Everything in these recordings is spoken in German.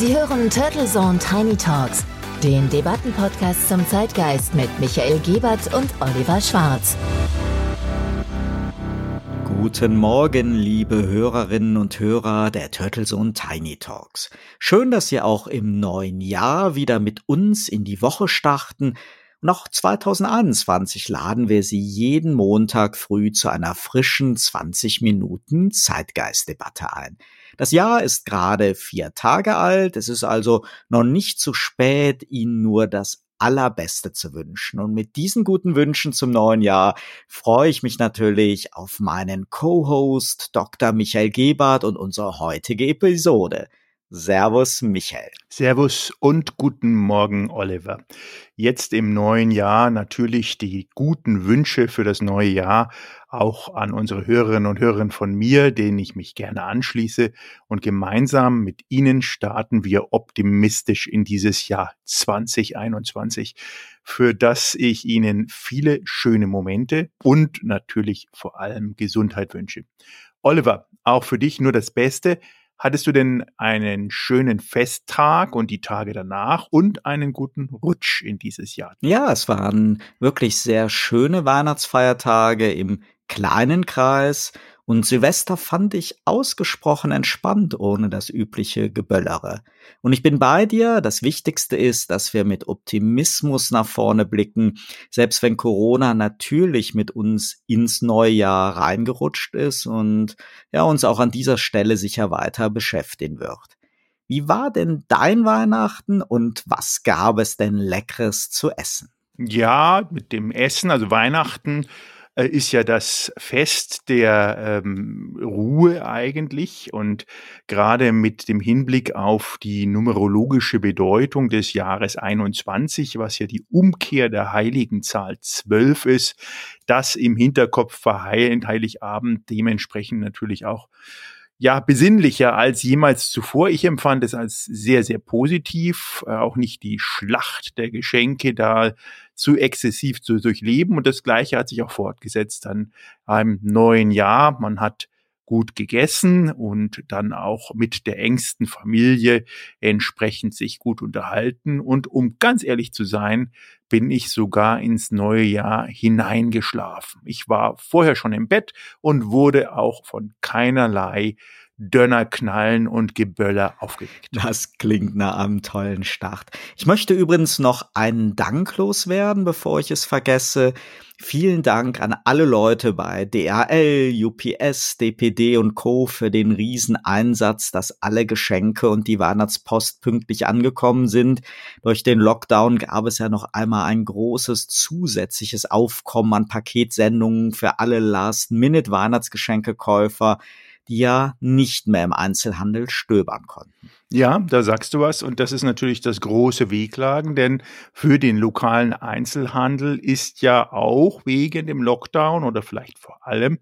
Sie hören Turtle Zone Tiny Talks, den Debattenpodcast zum Zeitgeist mit Michael Gebert und Oliver Schwarz. Guten Morgen, liebe Hörerinnen und Hörer der Turtle Zone Tiny Talks. Schön, dass Sie auch im neuen Jahr wieder mit uns in die Woche starten noch 2021 laden wir Sie jeden Montag früh zu einer frischen 20 Minuten Zeitgeistdebatte ein. Das Jahr ist gerade vier Tage alt. Es ist also noch nicht zu spät, Ihnen nur das Allerbeste zu wünschen. Und mit diesen guten Wünschen zum neuen Jahr freue ich mich natürlich auf meinen Co-Host Dr. Michael Gebert und unsere heutige Episode. Servus, Michael. Servus und guten Morgen, Oliver. Jetzt im neuen Jahr natürlich die guten Wünsche für das neue Jahr auch an unsere Hörerinnen und Hörer von mir, denen ich mich gerne anschließe. Und gemeinsam mit Ihnen starten wir optimistisch in dieses Jahr 2021, für das ich Ihnen viele schöne Momente und natürlich vor allem Gesundheit wünsche. Oliver, auch für dich nur das Beste. Hattest du denn einen schönen Festtag und die Tage danach und einen guten Rutsch in dieses Jahr? Ja, es waren wirklich sehr schöne Weihnachtsfeiertage im kleinen Kreis und Silvester fand ich ausgesprochen entspannt ohne das übliche Geböllere. Und ich bin bei dir, das Wichtigste ist, dass wir mit Optimismus nach vorne blicken, selbst wenn Corona natürlich mit uns ins neue Jahr reingerutscht ist und ja uns auch an dieser Stelle sicher weiter beschäftigen wird. Wie war denn dein Weihnachten und was gab es denn Leckeres zu essen? Ja, mit dem Essen, also Weihnachten ist ja das Fest der ähm, Ruhe eigentlich und gerade mit dem Hinblick auf die numerologische Bedeutung des Jahres 21, was ja die Umkehr der heiligen Zahl 12 ist, das im Hinterkopf verheilt Heiligabend dementsprechend natürlich auch ja, besinnlicher als jemals zuvor. Ich empfand es als sehr, sehr positiv, äh, auch nicht die Schlacht der Geschenke da zu exzessiv zu durchleben. Und das Gleiche hat sich auch fortgesetzt dann im neuen Jahr. Man hat gut gegessen und dann auch mit der engsten Familie entsprechend sich gut unterhalten. Und um ganz ehrlich zu sein, bin ich sogar ins neue Jahr hineingeschlafen. Ich war vorher schon im Bett und wurde auch von keinerlei Dönner knallen und Geböller aufgeweckt. Das klingt nach einem tollen Start. Ich möchte übrigens noch einen Dank loswerden, bevor ich es vergesse. Vielen Dank an alle Leute bei DHL, UPS, DPD und Co. für den Rieseneinsatz, dass alle Geschenke und die Weihnachtspost pünktlich angekommen sind. Durch den Lockdown gab es ja noch einmal ein großes zusätzliches Aufkommen an Paketsendungen für alle Last-Minute-Weihnachtsgeschenkekäufer die ja nicht mehr im Einzelhandel stöbern konnten. Ja, da sagst du was. Und das ist natürlich das große Wehklagen, denn für den lokalen Einzelhandel ist ja auch wegen dem Lockdown oder vielleicht vor allem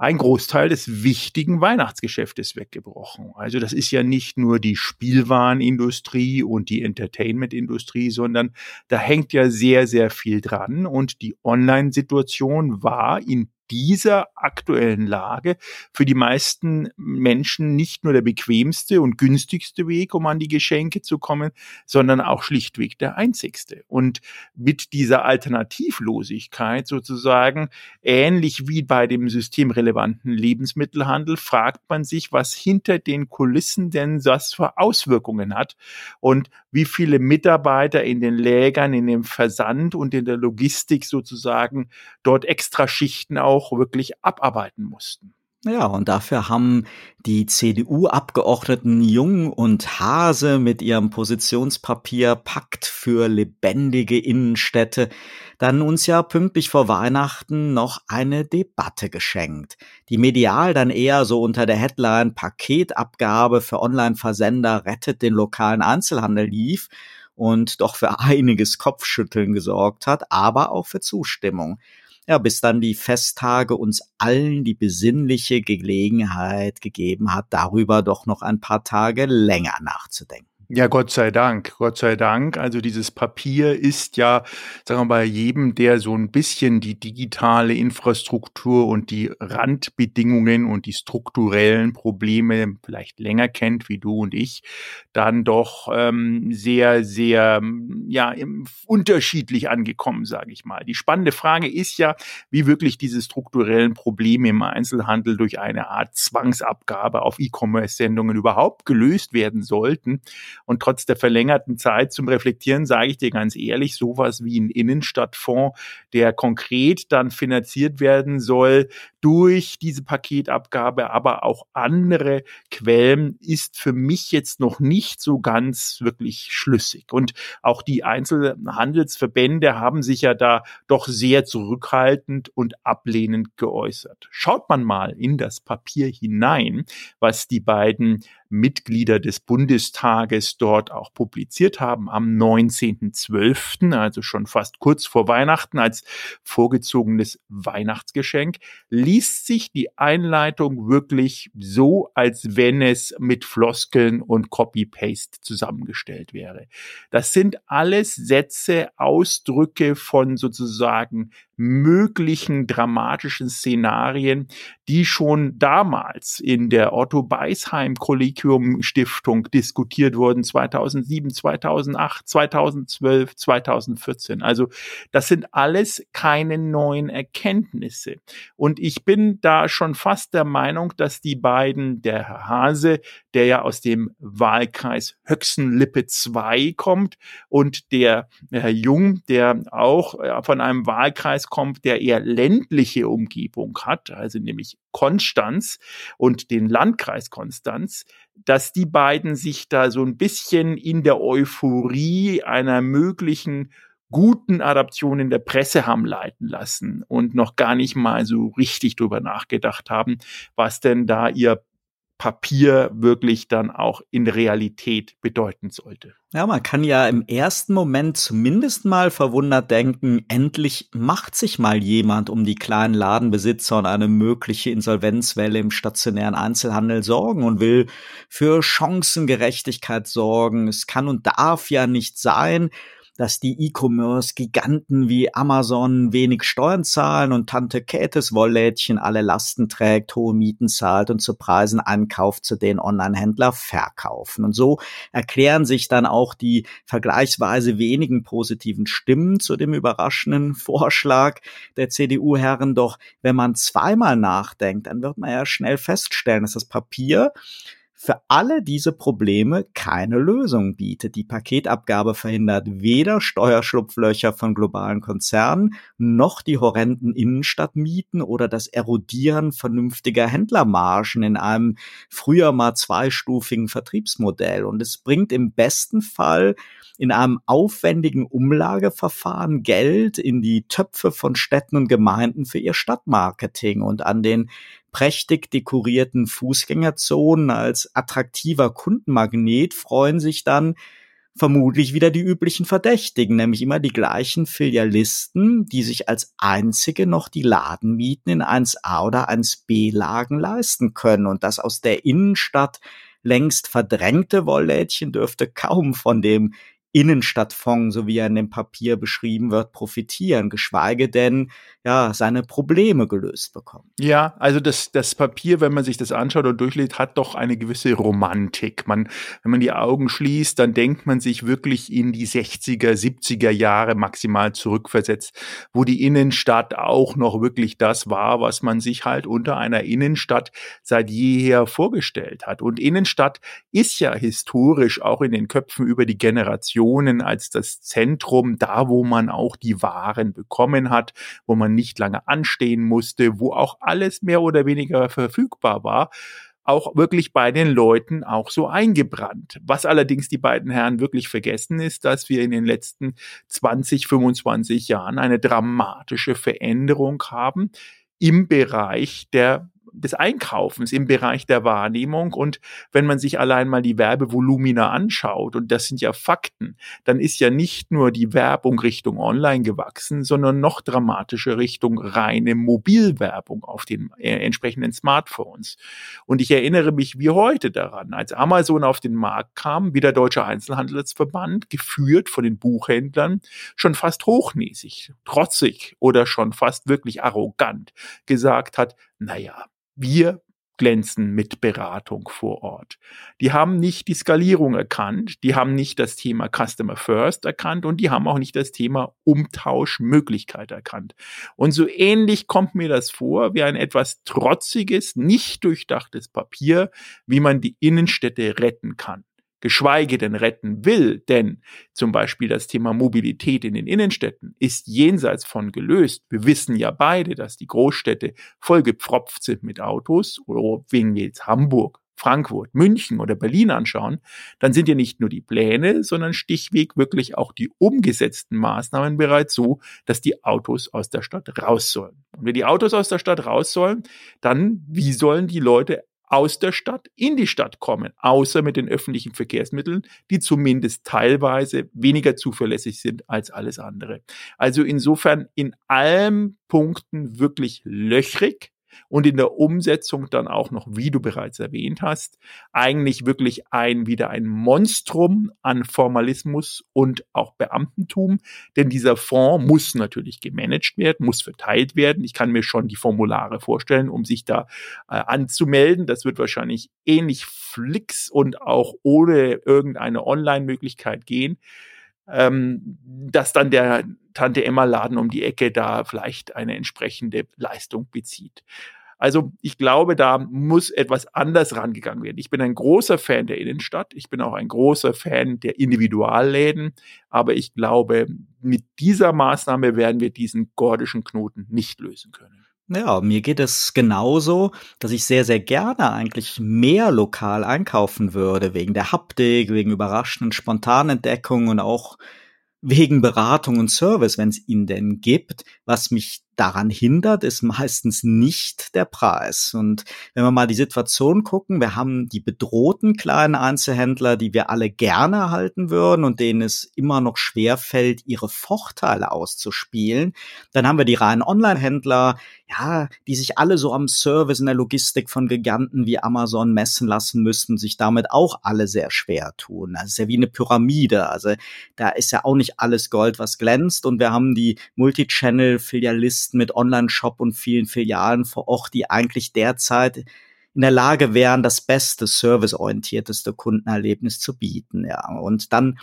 ein Großteil des wichtigen Weihnachtsgeschäftes weggebrochen. Also das ist ja nicht nur die Spielwarenindustrie und die Entertainmentindustrie, sondern da hängt ja sehr, sehr viel dran. Und die Online-Situation war in dieser aktuellen Lage für die meisten Menschen nicht nur der bequemste und günstigste Weg, um an die Geschenke zu kommen, sondern auch schlichtweg der einzigste. Und mit dieser Alternativlosigkeit sozusagen, ähnlich wie bei dem systemrelevanten Lebensmittelhandel, fragt man sich, was hinter den Kulissen denn das für Auswirkungen hat und wie viele Mitarbeiter in den Lägern, in dem Versand und in der Logistik sozusagen dort extra Schichten auch wirklich abarbeiten mussten. Ja, und dafür haben die CDU-Abgeordneten Jung und Hase mit ihrem Positionspapier Pakt für lebendige Innenstädte dann uns ja pünktlich vor Weihnachten noch eine Debatte geschenkt, die medial dann eher so unter der Headline Paketabgabe für Online-Versender rettet den lokalen Einzelhandel lief und doch für einiges Kopfschütteln gesorgt hat, aber auch für Zustimmung ja, bis dann die Festtage uns allen die besinnliche Gelegenheit gegeben hat, darüber doch noch ein paar Tage länger nachzudenken. Ja, Gott sei Dank, Gott sei Dank. Also dieses Papier ist ja, sagen wir mal, jedem, der so ein bisschen die digitale Infrastruktur und die Randbedingungen und die strukturellen Probleme vielleicht länger kennt, wie du und ich, dann doch ähm, sehr, sehr, ja, unterschiedlich angekommen, sage ich mal. Die spannende Frage ist ja, wie wirklich diese strukturellen Probleme im Einzelhandel durch eine Art Zwangsabgabe auf E-Commerce-Sendungen überhaupt gelöst werden sollten. Und trotz der verlängerten Zeit zum Reflektieren sage ich dir ganz ehrlich, sowas wie ein Innenstadtfonds, der konkret dann finanziert werden soll durch diese Paketabgabe, aber auch andere Quellen, ist für mich jetzt noch nicht so ganz wirklich schlüssig. Und auch die Einzelhandelsverbände haben sich ja da doch sehr zurückhaltend und ablehnend geäußert. Schaut man mal in das Papier hinein, was die beiden Mitglieder des Bundestages dort auch publiziert haben am 19.12., also schon fast kurz vor Weihnachten als vorgezogenes Weihnachtsgeschenk, liest sich die Einleitung wirklich so, als wenn es mit Floskeln und Copy-Paste zusammengestellt wäre. Das sind alles Sätze, Ausdrücke von sozusagen möglichen dramatischen Szenarien, die schon damals in der Otto Beisheim Kollegium Stiftung diskutiert wurden, 2007, 2008, 2012, 2014. Also das sind alles keine neuen Erkenntnisse. Und ich bin da schon fast der Meinung, dass die beiden, der Herr Hase, der ja aus dem Wahlkreis Höchsenlippe 2 kommt und der Herr Jung, der auch äh, von einem Wahlkreis kommt, der eher ländliche Umgebung hat, also nämlich Konstanz und den Landkreis Konstanz, dass die beiden sich da so ein bisschen in der Euphorie einer möglichen guten Adaption in der Presse haben leiten lassen und noch gar nicht mal so richtig drüber nachgedacht haben, was denn da ihr Papier wirklich dann auch in Realität bedeuten sollte. Ja, man kann ja im ersten Moment zumindest mal verwundert denken, endlich macht sich mal jemand um die kleinen Ladenbesitzer und eine mögliche Insolvenzwelle im stationären Einzelhandel sorgen und will für Chancengerechtigkeit sorgen. Es kann und darf ja nicht sein, dass die E-Commerce-Giganten wie Amazon wenig Steuern zahlen und Tante Käthes Wolllädchen alle Lasten trägt, hohe Mieten zahlt und zu Preisen ankauft, zu denen Online-Händler verkaufen. Und so erklären sich dann auch die vergleichsweise wenigen positiven Stimmen zu dem überraschenden Vorschlag der CDU-Herren. Doch wenn man zweimal nachdenkt, dann wird man ja schnell feststellen, dass das Papier für alle diese Probleme keine Lösung bietet. Die Paketabgabe verhindert weder Steuerschlupflöcher von globalen Konzernen noch die horrenden Innenstadtmieten oder das Erodieren vernünftiger Händlermargen in einem früher mal zweistufigen Vertriebsmodell. Und es bringt im besten Fall in einem aufwendigen Umlageverfahren Geld in die Töpfe von Städten und Gemeinden für ihr Stadtmarketing und an den prächtig dekorierten Fußgängerzonen als attraktiver Kundenmagnet freuen sich dann vermutlich wieder die üblichen Verdächtigen, nämlich immer die gleichen Filialisten, die sich als einzige noch die Ladenmieten in 1a oder 1b Lagen leisten können. Und das aus der Innenstadt längst verdrängte Wolllädchen dürfte kaum von dem Innenstadtfonds, so wie er in dem Papier beschrieben wird, profitieren, geschweige denn ja seine Probleme gelöst bekommen. Ja, also das, das Papier, wenn man sich das anschaut und durchliest, hat doch eine gewisse Romantik. Man, wenn man die Augen schließt, dann denkt man sich wirklich in die 60er, 70er Jahre maximal zurückversetzt, wo die Innenstadt auch noch wirklich das war, was man sich halt unter einer Innenstadt seit jeher vorgestellt hat. Und Innenstadt ist ja historisch auch in den Köpfen über die Generation Regionen als das Zentrum, da wo man auch die Waren bekommen hat, wo man nicht lange anstehen musste, wo auch alles mehr oder weniger verfügbar war auch wirklich bei den Leuten auch so eingebrannt. Was allerdings die beiden Herren wirklich vergessen ist, dass wir in den letzten 20, 25 Jahren eine dramatische Veränderung haben im Bereich der des Einkaufens im Bereich der Wahrnehmung. Und wenn man sich allein mal die Werbevolumina anschaut, und das sind ja Fakten, dann ist ja nicht nur die Werbung Richtung Online gewachsen, sondern noch dramatischer Richtung reine Mobilwerbung auf den äh, entsprechenden Smartphones. Und ich erinnere mich wie heute daran, als Amazon auf den Markt kam, wie der Deutsche Einzelhandelsverband, geführt von den Buchhändlern, schon fast hochnäsig, trotzig oder schon fast wirklich arrogant gesagt hat, naja, wir glänzen mit Beratung vor Ort. Die haben nicht die Skalierung erkannt, die haben nicht das Thema Customer First erkannt und die haben auch nicht das Thema Umtauschmöglichkeit erkannt. Und so ähnlich kommt mir das vor wie ein etwas trotziges, nicht durchdachtes Papier, wie man die Innenstädte retten kann geschweige denn retten will, denn zum Beispiel das Thema Mobilität in den Innenstädten ist jenseits von gelöst. Wir wissen ja beide, dass die Großstädte vollgepfropft sind mit Autos oder wegen jetzt Hamburg, Frankfurt, München oder Berlin anschauen, dann sind ja nicht nur die Pläne, sondern Stichweg wirklich auch die umgesetzten Maßnahmen bereits so, dass die Autos aus der Stadt raus sollen. Und wenn die Autos aus der Stadt raus sollen, dann wie sollen die Leute aus der Stadt in die Stadt kommen, außer mit den öffentlichen Verkehrsmitteln, die zumindest teilweise weniger zuverlässig sind als alles andere. Also insofern in allen Punkten wirklich löchrig, und in der Umsetzung dann auch noch, wie du bereits erwähnt hast, eigentlich wirklich ein wieder ein Monstrum an Formalismus und auch Beamtentum, denn dieser Fonds muss natürlich gemanagt werden, muss verteilt werden. Ich kann mir schon die Formulare vorstellen, um sich da äh, anzumelden. Das wird wahrscheinlich ähnlich flix und auch ohne irgendeine Online-Möglichkeit gehen ähm, dass dann der Tante Emma Laden um die Ecke da vielleicht eine entsprechende Leistung bezieht. Also ich glaube, da muss etwas anders rangegangen werden. Ich bin ein großer Fan der Innenstadt. Ich bin auch ein großer Fan der Individualläden. Aber ich glaube, mit dieser Maßnahme werden wir diesen gordischen Knoten nicht lösen können. Ja, mir geht es genauso, dass ich sehr, sehr gerne eigentlich mehr lokal einkaufen würde, wegen der Haptik, wegen überraschenden Spontanentdeckungen und auch wegen Beratung und Service, wenn es ihn denn gibt. Was mich daran hindert, ist meistens nicht der Preis. Und wenn wir mal die Situation gucken, wir haben die bedrohten kleinen Einzelhändler, die wir alle gerne halten würden und denen es immer noch schwer fällt, ihre Vorteile auszuspielen. Dann haben wir die reinen Online-Händler, ja, die sich alle so am Service in der Logistik von Giganten wie Amazon messen lassen müssen, sich damit auch alle sehr schwer tun. Das ist ja wie eine Pyramide. Also da ist ja auch nicht alles Gold, was glänzt. Und wir haben die Multichannel-Filialisten Listen mit Online-Shop und vielen Filialen vor Ort, die eigentlich derzeit in der Lage wären, das beste, serviceorientierteste Kundenerlebnis zu bieten. Ja, und dann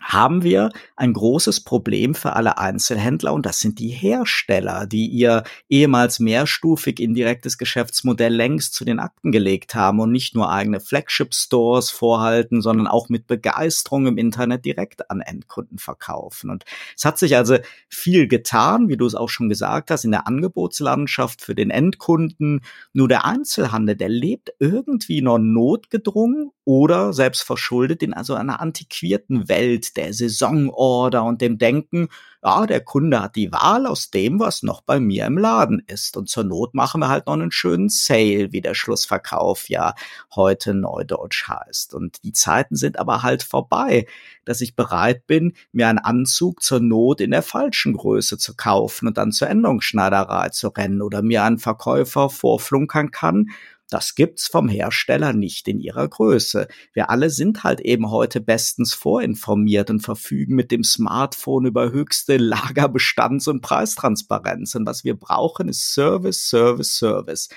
haben wir ein großes Problem für alle Einzelhändler und das sind die Hersteller, die ihr ehemals mehrstufig indirektes Geschäftsmodell längst zu den Akten gelegt haben und nicht nur eigene Flagship-Stores vorhalten, sondern auch mit Begeisterung im Internet direkt an Endkunden verkaufen. Und es hat sich also viel getan, wie du es auch schon gesagt hast, in der Angebotslandschaft für den Endkunden. Nur der Einzelhandel, der lebt irgendwie noch notgedrungen oder selbst verschuldet in also einer antiquierten Welt der Saisonorder und dem Denken, ja, der Kunde hat die Wahl aus dem, was noch bei mir im Laden ist. Und zur Not machen wir halt noch einen schönen Sale, wie der Schlussverkauf ja heute neudeutsch heißt. Und die Zeiten sind aber halt vorbei, dass ich bereit bin, mir einen Anzug zur Not in der falschen Größe zu kaufen und dann zur Änderungsschneiderei zu rennen oder mir einen Verkäufer vorflunkern kann, das gibt's vom Hersteller nicht in ihrer Größe. Wir alle sind halt eben heute bestens vorinformiert und verfügen mit dem Smartphone über höchste Lagerbestands- und Preistransparenz. Und was wir brauchen, ist Service, Service, Service.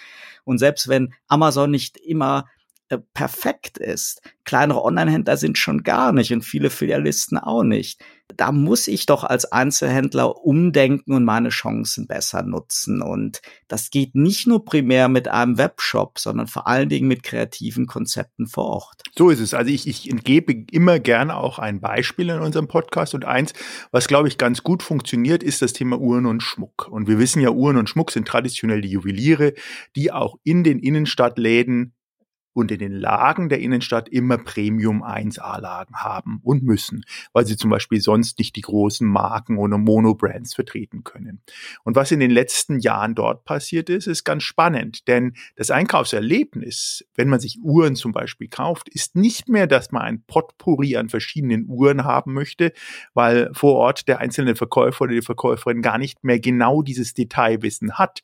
Und selbst wenn Amazon nicht immer äh, perfekt ist. Kleinere Online-Händler sind schon gar nicht und viele Filialisten auch nicht. Da muss ich doch als Einzelhändler umdenken und meine Chancen besser nutzen. Und das geht nicht nur primär mit einem Webshop, sondern vor allen Dingen mit kreativen Konzepten vor Ort. So ist es. Also ich, ich gebe immer gerne auch ein Beispiel in unserem Podcast. Und eins, was glaube ich ganz gut funktioniert, ist das Thema Uhren und Schmuck. Und wir wissen ja, Uhren und Schmuck sind traditionell die Juweliere, die auch in den Innenstadtläden und in den Lagen der Innenstadt immer Premium 1A-Lagen haben und müssen, weil sie zum Beispiel sonst nicht die großen Marken oder Monobrands vertreten können. Und was in den letzten Jahren dort passiert ist, ist ganz spannend, denn das Einkaufserlebnis, wenn man sich Uhren zum Beispiel kauft, ist nicht mehr, dass man ein Potpourri an verschiedenen Uhren haben möchte, weil vor Ort der einzelne Verkäufer oder die Verkäuferin gar nicht mehr genau dieses Detailwissen hat,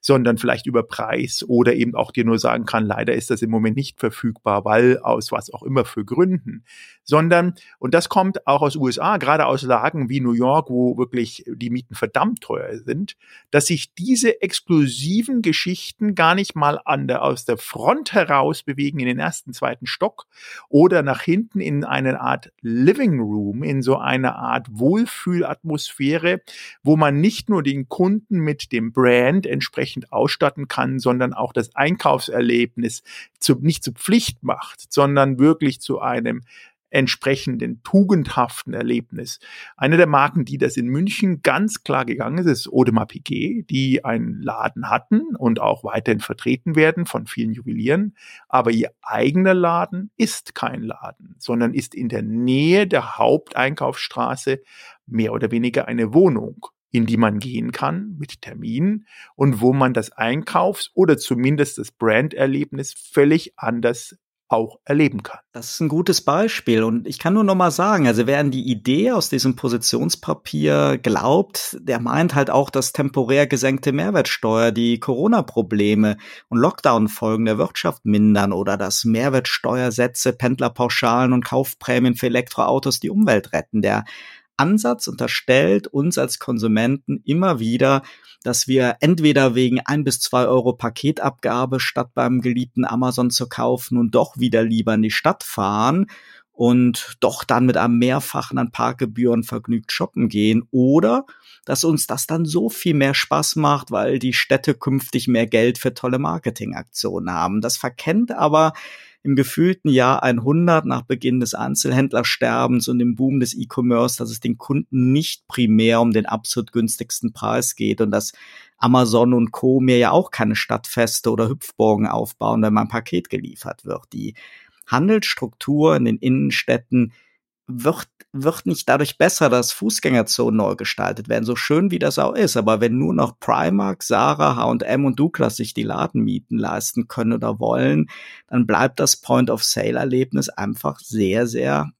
sondern vielleicht über Preis oder eben auch dir nur sagen kann, leider ist das im Moment nicht verfügbar, weil aus was auch immer für Gründen, sondern, und das kommt auch aus USA, gerade aus Lagen wie New York, wo wirklich die Mieten verdammt teuer sind, dass sich diese exklusiven Geschichten gar nicht mal an der, aus der Front heraus bewegen in den ersten, zweiten Stock oder nach hinten in eine Art Living Room, in so eine Art Wohlfühlatmosphäre, wo man nicht nur den Kunden mit dem Brand entsprechend ausstatten kann, sondern auch das Einkaufserlebnis zu, nicht zur Pflicht macht, sondern wirklich zu einem entsprechenden tugendhaften Erlebnis. Eine der Marken, die das in München ganz klar gegangen ist, ist Audemars Piguet, die einen Laden hatten und auch weiterhin vertreten werden von vielen Juwelieren. Aber ihr eigener Laden ist kein Laden, sondern ist in der Nähe der Haupteinkaufsstraße mehr oder weniger eine Wohnung in die man gehen kann mit Terminen und wo man das Einkaufs- oder zumindest das Branderlebnis völlig anders auch erleben kann. Das ist ein gutes Beispiel und ich kann nur noch mal sagen, also wer an die Idee aus diesem Positionspapier glaubt, der meint halt auch, dass temporär gesenkte Mehrwertsteuer die Corona-Probleme und Lockdown-Folgen der Wirtschaft mindern oder dass Mehrwertsteuersätze, Pendlerpauschalen und Kaufprämien für Elektroautos die Umwelt retten. Der Ansatz unterstellt uns als Konsumenten immer wieder, dass wir entweder wegen ein bis zwei Euro Paketabgabe statt beim geliebten Amazon zu kaufen und doch wieder lieber in die Stadt fahren und doch dann mit einem Mehrfachen an Parkgebühren vergnügt shoppen gehen oder dass uns das dann so viel mehr Spaß macht, weil die Städte künftig mehr Geld für tolle Marketingaktionen haben. Das verkennt aber im gefühlten Jahr 100 nach Beginn des Einzelhändlersterbens und dem Boom des E-Commerce, dass es den Kunden nicht primär um den absolut günstigsten Preis geht und dass Amazon und Co. mir ja auch keine Stadtfeste oder Hüpfburgen aufbauen, wenn mein Paket geliefert wird. Die Handelsstruktur in den Innenstädten wird, wird nicht dadurch besser, dass Fußgängerzonen neu gestaltet werden, so schön wie das auch ist. Aber wenn nur noch Primark, Sarah, H&M und Douglas sich die Ladenmieten leisten können oder wollen, dann bleibt das Point-of-Sale-Erlebnis einfach sehr, sehr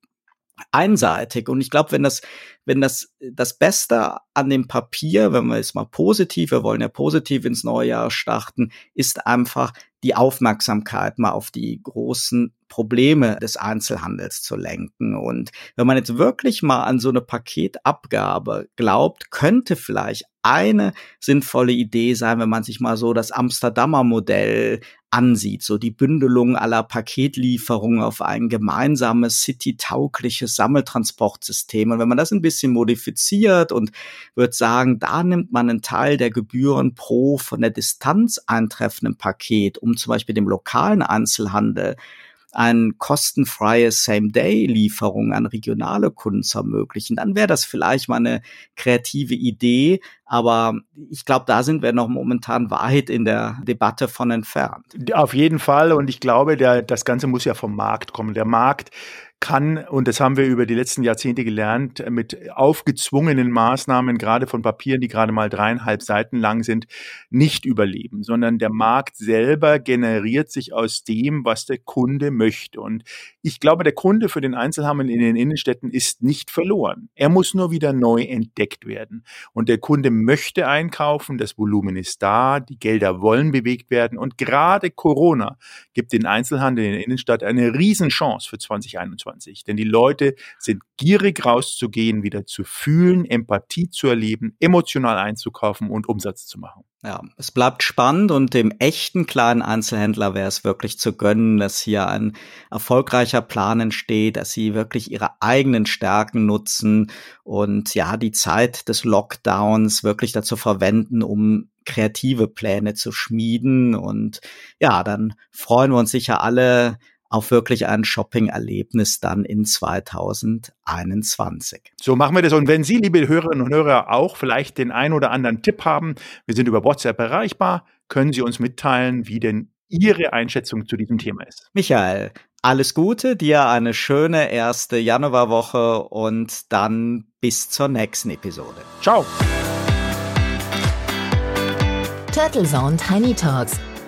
einseitig. Und ich glaube, wenn das, wenn das, das Beste an dem Papier, wenn wir jetzt mal positiv, wir wollen ja positiv ins neue Jahr starten, ist einfach die Aufmerksamkeit mal auf die großen Probleme des Einzelhandels zu lenken. Und wenn man jetzt wirklich mal an so eine Paketabgabe glaubt, könnte vielleicht eine sinnvolle Idee sein, wenn man sich mal so das Amsterdamer Modell ansieht, so die Bündelung aller Paketlieferungen auf ein gemeinsames city-taugliches Sammeltransportsystem. Und wenn man das ein bisschen modifiziert und wird sagen, da nimmt man einen Teil der Gebühren pro von der Distanz eintreffenden Paket, um zum Beispiel dem lokalen Einzelhandel ein kostenfreie Same-Day-Lieferung an regionale Kunden zu ermöglichen, dann wäre das vielleicht mal eine kreative Idee. Aber ich glaube, da sind wir noch momentan weit in der Debatte von entfernt. Auf jeden Fall. Und ich glaube, der, das Ganze muss ja vom Markt kommen. Der Markt kann, und das haben wir über die letzten Jahrzehnte gelernt, mit aufgezwungenen Maßnahmen, gerade von Papieren, die gerade mal dreieinhalb Seiten lang sind, nicht überleben, sondern der Markt selber generiert sich aus dem, was der Kunde möchte. Und ich glaube, der Kunde für den Einzelhandel in den Innenstädten ist nicht verloren. Er muss nur wieder neu entdeckt werden. Und der Kunde möchte einkaufen, das Volumen ist da, die Gelder wollen bewegt werden. Und gerade Corona gibt den Einzelhandel in der Innenstadt eine Riesenchance für 2021. 2021. Denn die Leute sind gierig rauszugehen, wieder zu fühlen, Empathie zu erleben, emotional einzukaufen und Umsatz zu machen. Ja, es bleibt spannend und dem echten kleinen Einzelhändler wäre es wirklich zu gönnen, dass hier ein erfolgreicher Plan entsteht, dass sie wirklich ihre eigenen Stärken nutzen und ja, die Zeit des Lockdowns wirklich dazu verwenden, um kreative Pläne zu schmieden. Und ja, dann freuen wir uns sicher alle auf wirklich ein Shopping-Erlebnis dann in 2021. So machen wir das. Und wenn Sie, liebe Hörerinnen und Hörer, auch vielleicht den ein oder anderen Tipp haben, wir sind über WhatsApp erreichbar, können Sie uns mitteilen, wie denn Ihre Einschätzung zu diesem Thema ist. Michael, alles Gute, dir eine schöne erste Januarwoche und dann bis zur nächsten Episode. Ciao. Turtle Zone Tiny Talks,